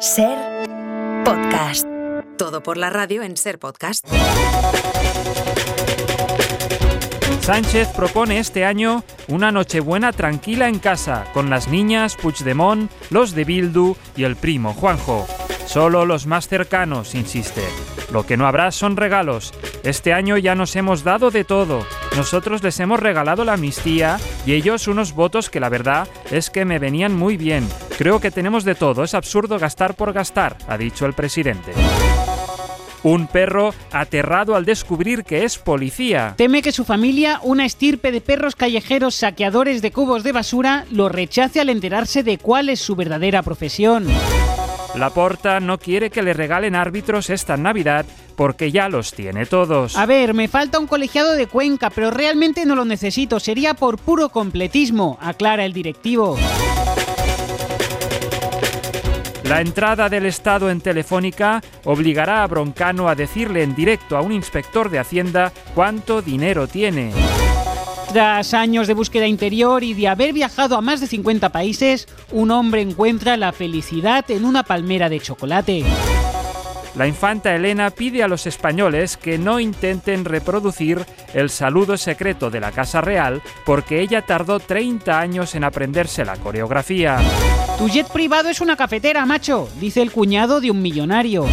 Ser podcast. Todo por la radio en Ser podcast. Sánchez propone este año una Nochebuena tranquila en casa, con las niñas Puigdemont, los de Bildu y el primo Juanjo. Solo los más cercanos, insiste. Lo que no habrá son regalos. Este año ya nos hemos dado de todo. Nosotros les hemos regalado la amnistía y ellos unos votos que la verdad es que me venían muy bien. Creo que tenemos de todo. Es absurdo gastar por gastar, ha dicho el presidente. Un perro aterrado al descubrir que es policía. Teme que su familia, una estirpe de perros callejeros saqueadores de cubos de basura, lo rechace al enterarse de cuál es su verdadera profesión. Laporta no quiere que le regalen árbitros esta Navidad porque ya los tiene todos. A ver, me falta un colegiado de Cuenca, pero realmente no lo necesito, sería por puro completismo, aclara el directivo. La entrada del Estado en Telefónica obligará a Broncano a decirle en directo a un inspector de Hacienda cuánto dinero tiene. Tras años de búsqueda interior y de haber viajado a más de 50 países, un hombre encuentra la felicidad en una palmera de chocolate. La infanta Elena pide a los españoles que no intenten reproducir el saludo secreto de la Casa Real porque ella tardó 30 años en aprenderse la coreografía. Tu jet privado es una cafetera, macho, dice el cuñado de un millonario.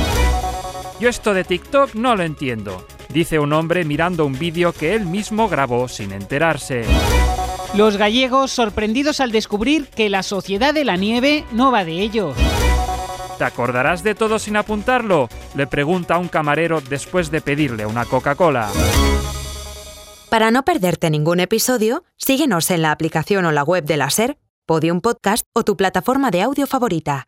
Yo esto de TikTok no lo entiendo, dice un hombre mirando un vídeo que él mismo grabó sin enterarse. Los gallegos sorprendidos al descubrir que la sociedad de la nieve no va de ellos. ¿Te acordarás de todo sin apuntarlo? Le pregunta un camarero después de pedirle una Coca-Cola. Para no perderte ningún episodio, síguenos en la aplicación o la web de la Ser, Podium Podcast o tu plataforma de audio favorita.